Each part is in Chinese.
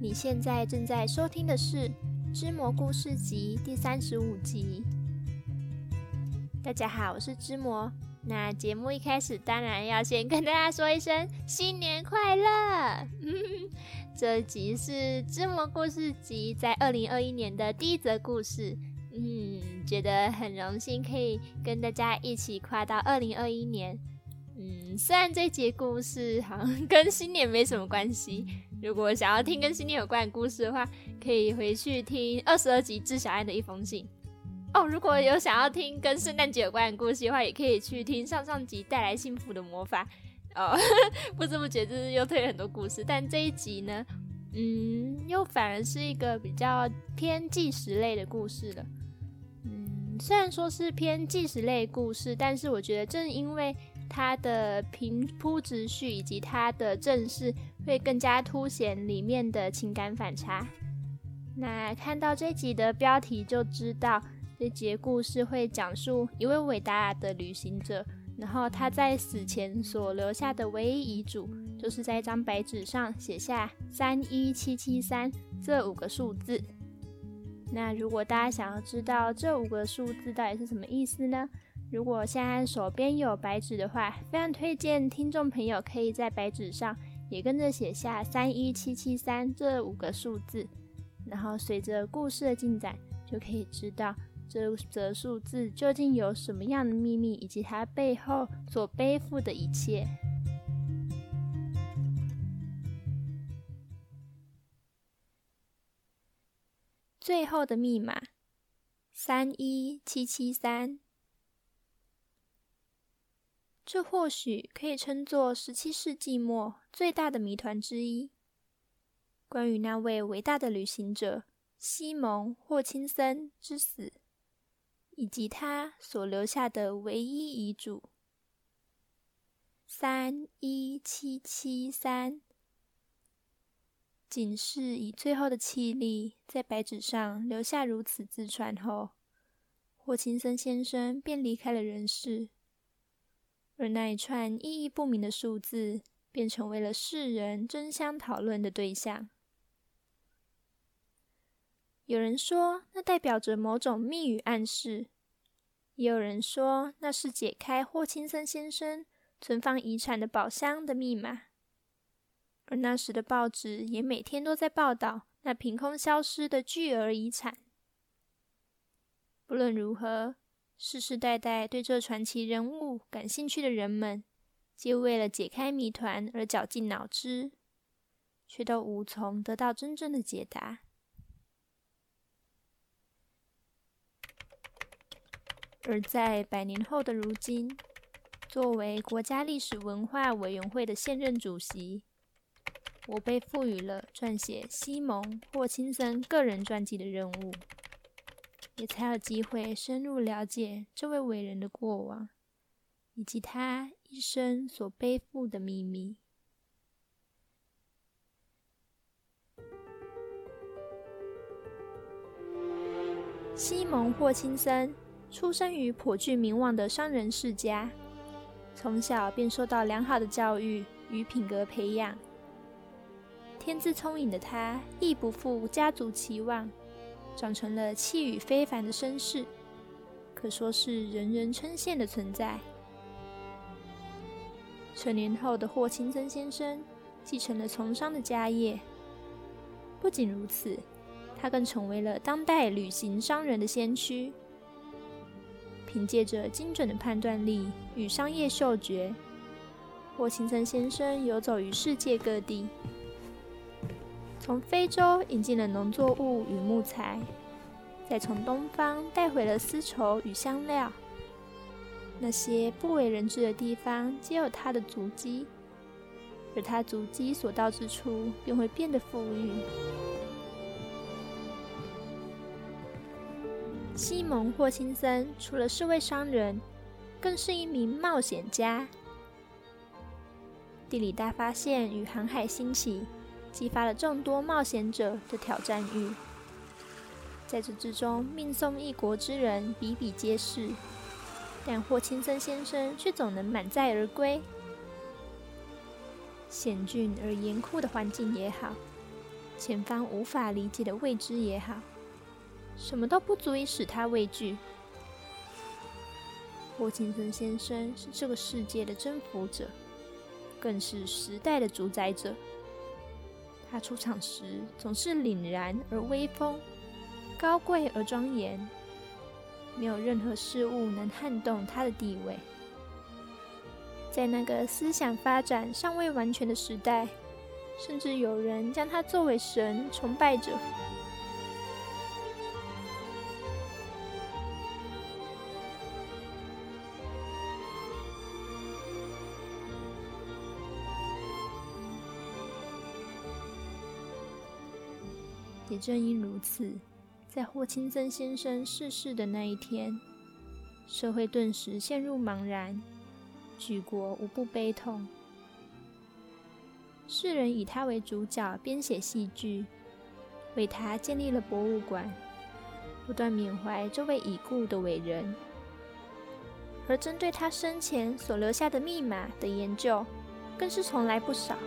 你现在正在收听的是《织蘑故事集》第三十五集。大家好，我是织蘑。那节目一开始，当然要先跟大家说一声新年快乐。嗯这集是《织蘑故事集》在二零二一年的第一则故事。嗯，觉得很荣幸可以跟大家一起跨到二零二一年。嗯，虽然这节故事好像 跟新年没什么关系，如果想要听跟新年有关的故事的话，可以回去听二十二集《致小安的一封信》哦。如果有想要听跟圣诞节有关的故事的话，也可以去听上上集《带来幸福的魔法》哦。不知不觉就是又推了很多故事，但这一集呢，嗯，又反而是一个比较偏纪实类的故事了。嗯虽然说是偏纪实类故事，但是我觉得正因为它的平铺直叙以及它的正式，会更加凸显里面的情感反差。那看到这集的标题就知道，这节故事会讲述一位伟大的旅行者，然后他在死前所留下的唯一遗嘱，就是在一张白纸上写下三一七七三这五个数字。那如果大家想要知道这五个数字到底是什么意思呢？如果现在手边有白纸的话，非常推荐听众朋友可以在白纸上也跟着写下三一七七三这五个数字，然后随着故事的进展，就可以知道这则数字究竟有什么样的秘密，以及它背后所背负的一切。最后的密码，三一七七三。这或许可以称作十七世纪末最大的谜团之一。关于那位伟大的旅行者西蒙·霍钦森之死，以及他所留下的唯一遗嘱，三一七七三。仅是以最后的气力在白纸上留下如此字传后，霍钦森先生便离开了人世，而那一串意义不明的数字便成为了世人争相讨论的对象。有人说那代表着某种密语暗示，也有人说那是解开霍青森先生存放遗产的宝箱的密码。而那时的报纸也每天都在报道那凭空消失的巨额遗产。不论如何，世世代代对这传奇人物感兴趣的人们，皆为了解开谜团而绞尽脑汁，却都无从得到真正的解答。而在百年后的如今，作为国家历史文化委员会的现任主席。我被赋予了撰写西蒙·霍钦森个人传记的任务，也才有机会深入了解这位伟人的过往，以及他一生所背负的秘密。西蒙·霍钦森出生于颇具名望的商人世家，从小便受到良好的教育与品格培养。天资聪颖的他，亦不负家族期望，长成了气宇非凡的身世，可说是人人称羡的存在。成年后的霍钦森先生继承了从商的家业，不仅如此，他更成为了当代旅行商人的先驱。凭借着精准的判断力与商业嗅觉，霍钦森先生游走于世界各地。从非洲引进了农作物与木材，再从东方带回了丝绸与香料。那些不为人知的地方，皆有他的足迹，而他足迹所到之处，便会变得富裕。西蒙·霍钦森除了是位商人，更是一名冒险家。地理大发现与航海兴起。激发了众多冒险者的挑战欲，在这之中，命送一国之人比比皆是，但霍钦森先生却总能满载而归。险峻而严酷的环境也好，前方无法理解的未知也好，什么都不足以使他畏惧。霍青森先生是这个世界的征服者，更是时代的主宰者。他出场时总是凛然而威风，高贵而庄严，没有任何事物能撼动他的地位。在那个思想发展尚未完全的时代，甚至有人将他作为神崇拜者。也正因如此，在霍青森先生逝世的那一天，社会顿时陷入茫然。举国无不悲痛，世人以他为主角编写戏剧，为他建立了博物馆，不断缅怀这位已故的伟人。而针对他生前所留下的密码的研究，更是从来不少。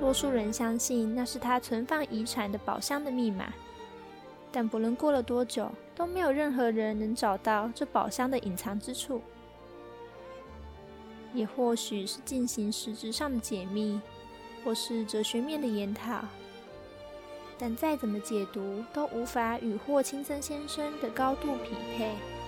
多数人相信那是他存放遗产的宝箱的密码，但不论过了多久，都没有任何人能找到这宝箱的隐藏之处。也或许是进行实质上的解密，或是哲学面的研讨，但再怎么解读，都无法与霍青森先生的高度匹配。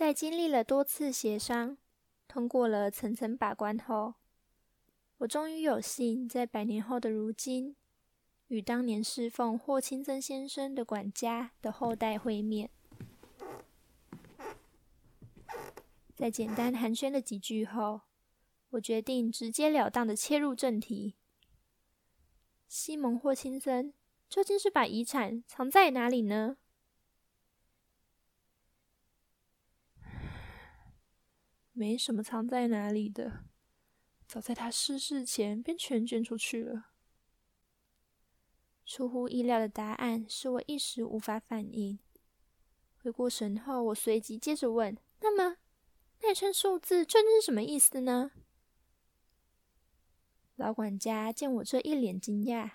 在经历了多次协商，通过了层层把关后，我终于有幸在百年后的如今，与当年侍奉霍青森先生的管家的后代会面。在简单寒暄了几句后，我决定直截了当的切入正题：西蒙·霍青森究竟是把遗产藏在哪里呢？没什么藏在哪里的，早在他逝世前便全捐出去了。出乎意料的答案使我一时无法反应。回过神后，我随即接着问：“那么，那串数字究竟是什么意思呢？”老管家见我这一脸惊讶，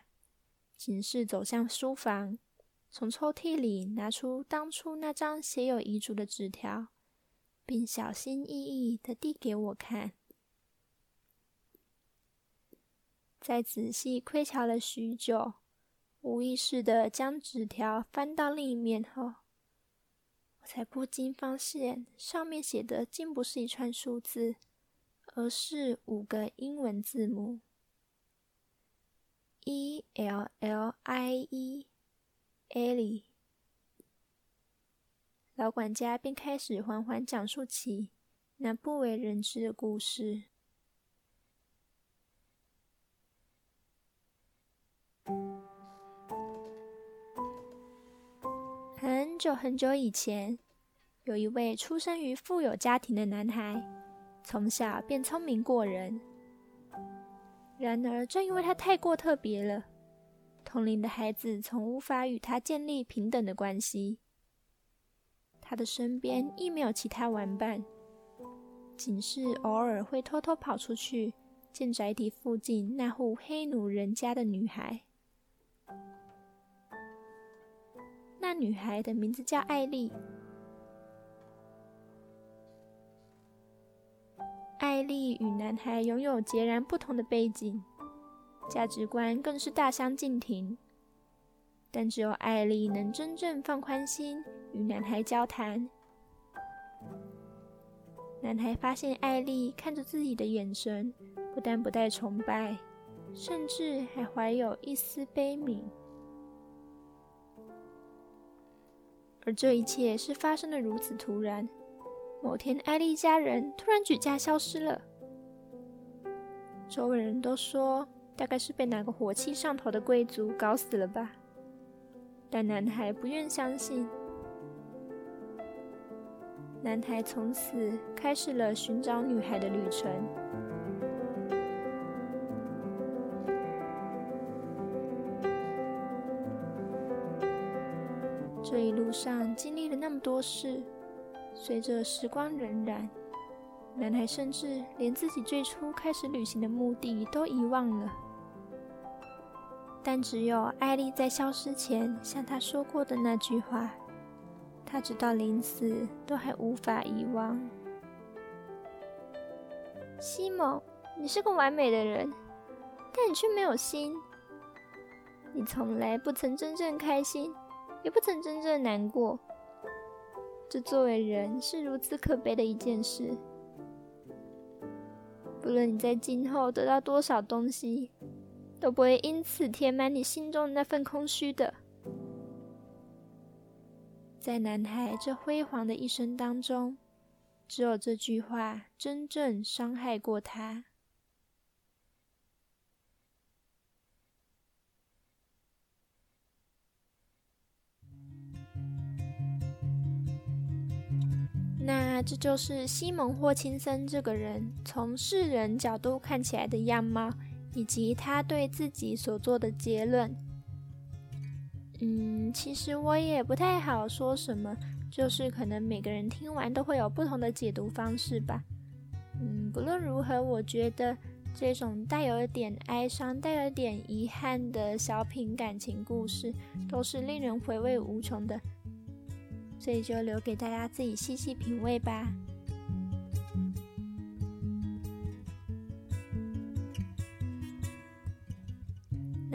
仅是走向书房，从抽屉里拿出当初那张写有遗嘱的纸条。并小心翼翼地递给我看，在仔细窥瞧了许久，无意识地将纸条翻到另一面后，我才不禁发现上面写的竟不是一串数字，而是五个英文字母：E L L I E，Ellie。老管家便开始缓缓讲述起那不为人知的故事。很久很久以前，有一位出生于富有家庭的男孩，从小便聪明过人。然而，正因为他太过特别了，同龄的孩子从无法与他建立平等的关系。他的身边亦没有其他玩伴，仅是偶尔会偷偷跑出去见宅邸附近那户黑奴人家的女孩。那女孩的名字叫艾丽。艾丽与男孩拥有截然不同的背景，价值观更是大相径庭。但只有艾丽能真正放宽心与男孩交谈。男孩发现艾丽看着自己的眼神，不但不带崇拜，甚至还怀有一丝悲悯。而这一切是发生的如此突然。某天，艾丽家人突然举家消失了。周围人都说，大概是被哪个火气上头的贵族搞死了吧。但男孩不愿相信。男孩从此开始了寻找女孩的旅程。这一路上经历了那么多事，随着时光荏苒，男孩甚至连自己最初开始旅行的目的都遗忘了。但只有艾莉在消失前向他说过的那句话，他直到临死都还无法遗忘。西蒙，你是个完美的人，但你却没有心。你从来不曾真正开心。也不曾真正难过，这作为人是如此可悲的一件事。不论你在今后得到多少东西，都不会因此填满你心中的那份空虚的。在男孩这辉煌的一生当中，只有这句话真正伤害过他。那这就是西蒙·霍钦森这个人从世人角度看起来的样貌，以及他对自己所做的结论。嗯，其实我也不太好说什么，就是可能每个人听完都会有不同的解读方式吧。嗯，不论如何，我觉得这种带有一点哀伤、带有一点遗憾的小品感情故事，都是令人回味无穷的。所以就留给大家自己细细品味吧。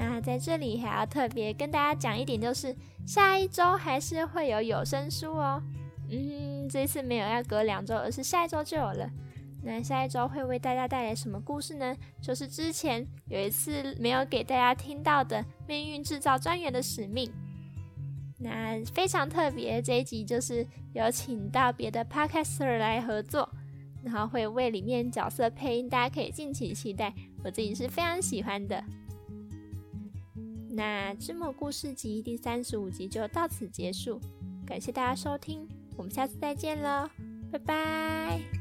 那在这里还要特别跟大家讲一点，就是下一周还是会有有声书哦。嗯，这次没有要隔两周，而是下一周就有了。那下一周会为大家带来什么故事呢？就是之前有一次没有给大家听到的《命运制造专员的使命》。那非常特别，这一集就是有请到别的 podcaster 来合作，然后会为里面角色配音，大家可以敬请期待。我自己是非常喜欢的。那《芝麻故事集》第三十五集就到此结束，感谢大家收听，我们下次再见喽，拜拜。